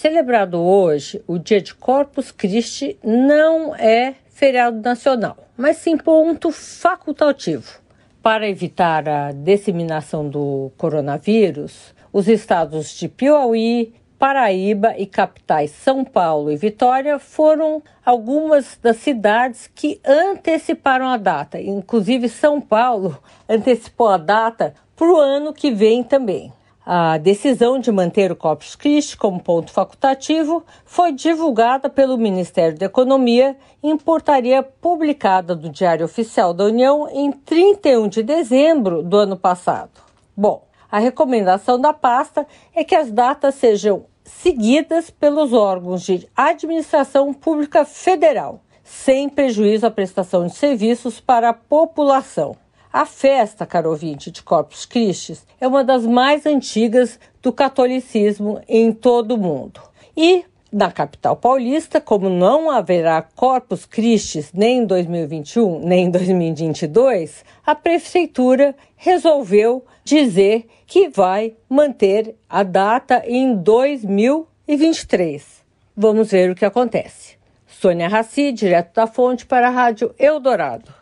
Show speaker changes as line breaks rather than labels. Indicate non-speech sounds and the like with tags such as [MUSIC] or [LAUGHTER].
Celebrado hoje, o dia de Corpus Christi não é feriado nacional, mas sim ponto facultativo. Para evitar a disseminação do coronavírus, os estados de Piauí, Paraíba e capitais São Paulo e Vitória foram algumas das cidades que anteciparam a data. Inclusive, São Paulo [LAUGHS] antecipou a data para o ano que vem também. A decisão de manter o Corpus Christi como ponto facultativo foi divulgada pelo Ministério da Economia em portaria publicada do Diário Oficial da União em 31 de dezembro do ano passado. Bom, a recomendação da pasta é que as datas sejam seguidas pelos órgãos de administração pública federal, sem prejuízo à prestação de serviços para a população. A festa, caro ouvinte, de Corpus Christi é uma das mais antigas do catolicismo em todo o mundo. E na capital paulista, como não haverá Corpus Christi nem em 2021 nem em 2022, a prefeitura resolveu dizer que vai manter a data em 2023. Vamos ver o que acontece. Sônia Raci, direto da fonte para a Rádio Eldorado.